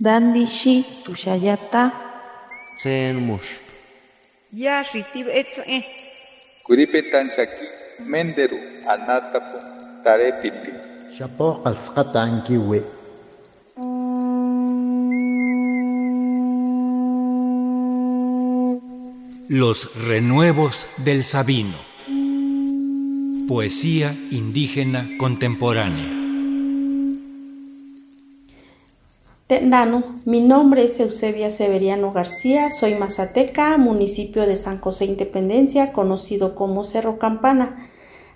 Dandishi tushayata. Tsen mush. Ya shitib etze. Kuripetan shaki menderu anatapu tarepiti. Shapo qalsqata ankiwi. Los renuevos del Sabino. Poesía indígena contemporánea. Tendano, mi nombre es Eusebia Severiano García, soy mazateca, municipio de San José Independencia, conocido como Cerro Campana.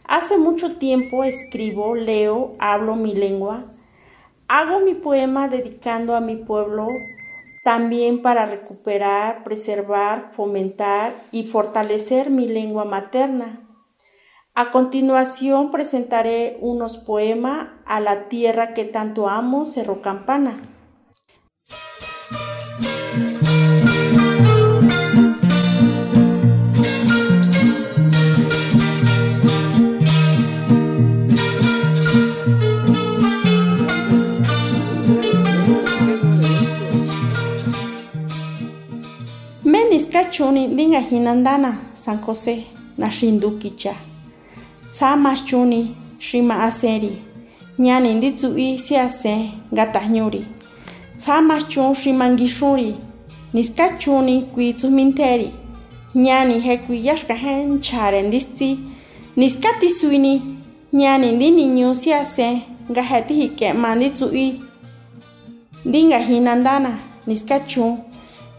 Hace mucho tiempo escribo, leo, hablo mi lengua, hago mi poema dedicando a mi pueblo también para recuperar, preservar, fomentar y fortalecer mi lengua materna. A continuación presentaré unos poemas a la tierra que tanto amo, Cerro Campana. a san josé naxindu kicha. Tsja maxchunni xi mahasenri jñani nditsuhi siasen ngatajñuri tsja majchun xi manguixun ri niskachunni kui tsujmintjeri jñani je kui yáxkajen nchja re ndistsi niskatisuini jñani ndí niñu siasen nga jë tijikema nditsu'i ndi ngajin nandána niskachun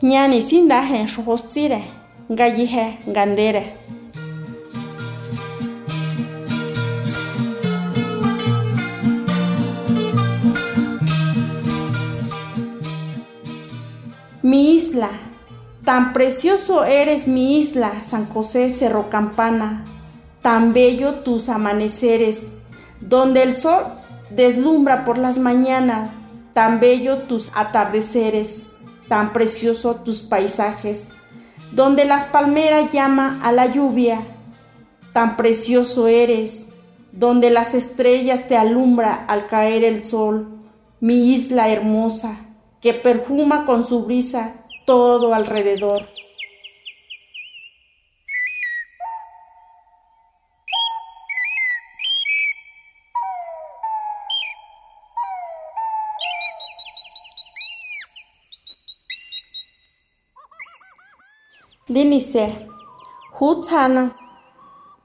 ñani sindajen xojostsire ngayije ngandere Mi isla, tan precioso eres mi isla, San José Cerro Campana, tan bello tus amaneceres, donde el sol deslumbra por las mañanas, tan bello tus atardeceres tan precioso tus paisajes, donde las palmeras llama a la lluvia, tan precioso eres, donde las estrellas te alumbra al caer el sol, mi isla hermosa, que perfuma con su brisa todo alrededor. ndinise. Xe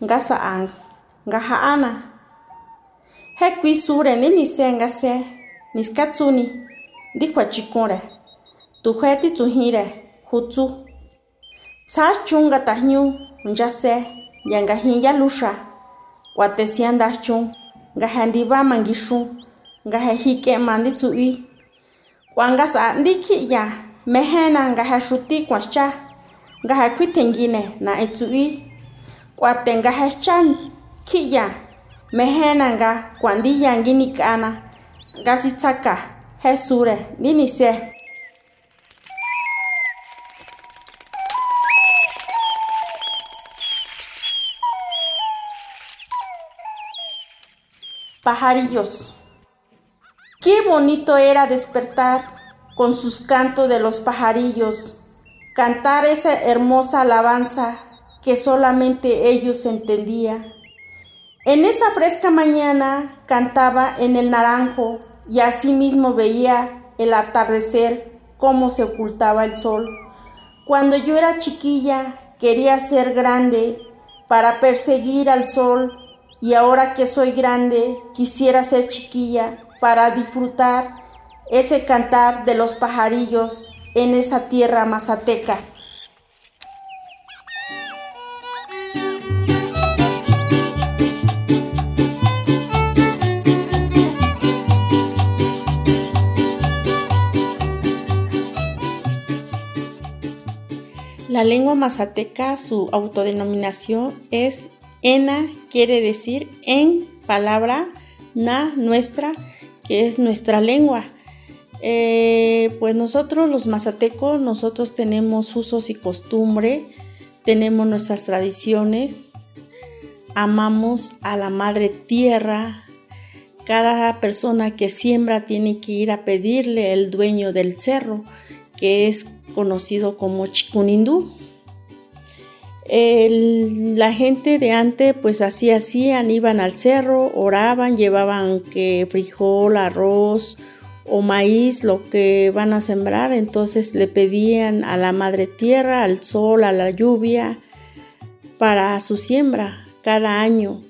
ngasa'a ngaja'ana jekui sure ndinise ngase. Niskatsuni. Ndikuachikure tujue titsujire jutsu tsas chun ngatajñu nyase yangajin yaluxa kuatesia ndas chun ngaje ndiba manguixun ngaje jik'ema nditsu'ui kua'a ngasa'a ndiki'ya mejena ngaje xuti kuaxcha nga heshuti kwa cha nga ha kwitengine na etsui. Kwate nga ha chan kiya mehena nga kwandiya ngini kana. Nga sitsaka jesure nini se. Pajarillos. Qué bonito era despertar con sus cantos de los pajarillos cantar esa hermosa alabanza que solamente ellos entendían. En esa fresca mañana cantaba en el naranjo y asimismo veía el atardecer cómo se ocultaba el sol. Cuando yo era chiquilla quería ser grande para perseguir al sol y ahora que soy grande quisiera ser chiquilla para disfrutar ese cantar de los pajarillos en esa tierra mazateca. La lengua mazateca, su autodenominación es ENA, quiere decir en palabra, na, nuestra, que es nuestra lengua. Eh, pues nosotros los mazatecos, nosotros tenemos usos y costumbre, tenemos nuestras tradiciones, amamos a la madre tierra, cada persona que siembra tiene que ir a pedirle el dueño del cerro, que es conocido como Chikunindú. la gente de antes pues así hacían, iban al cerro, oraban, llevaban que frijol, arroz o maíz, lo que van a sembrar, entonces le pedían a la madre tierra, al sol, a la lluvia, para su siembra cada año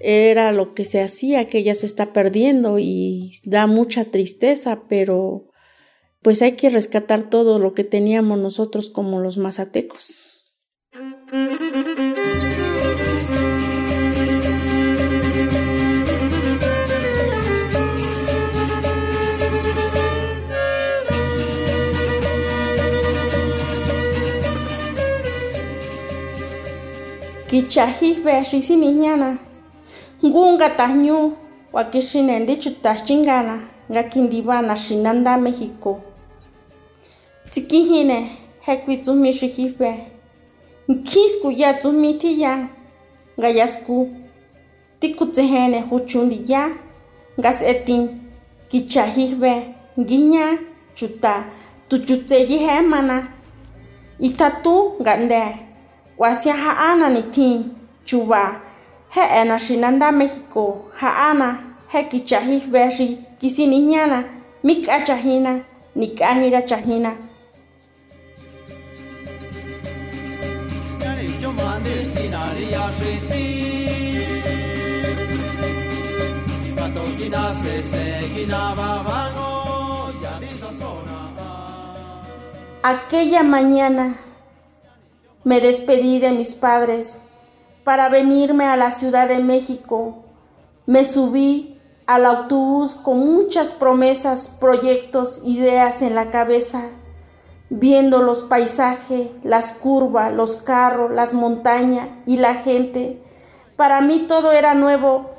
era lo que se hacía, que ella se está perdiendo y da mucha tristeza, pero pues hay que rescatar todo lo que teníamos nosotros como los mazatecos. kichaji ve'exi sinijñana ngu nka tajñu kuakixinende chuta xinkana nga kintivana xina nda mexico. Tsikijine, jekui tsujmi xi jive nkjin skuya tsujmi tjiya, nga yasku. Tikutseje'ene ju chu ndiya nga s'etin. Kichaji ve nguijña chuta. Tuchutseyi je'e mana itjatú nga'nde k'uasia ja'ana nitjin chuba. Je'ena xinanda México ja'ana je kichají bexi kisinijñana mik'a chajina nik'ajira chajina. Aquella mañana me despedí de mis padres para venirme a la Ciudad de México. Me subí al autobús con muchas promesas, proyectos, ideas en la cabeza, viendo los paisajes, las curvas, los carros, las montañas y la gente. Para mí todo era nuevo.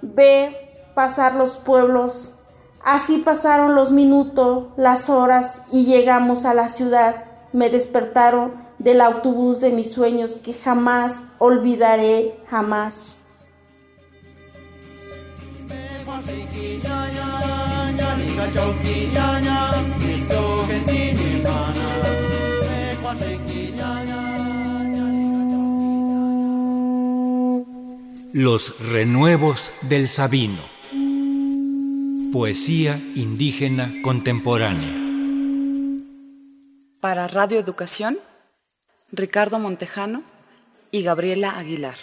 Ve pasar los pueblos. Así pasaron los minutos, las horas y llegamos a la ciudad. Me despertaron del autobús de mis sueños que jamás olvidaré, jamás. Los renuevos del Sabino. Poesía indígena contemporánea. Para Radio Educación Ricardo Montejano y Gabriela Aguilar.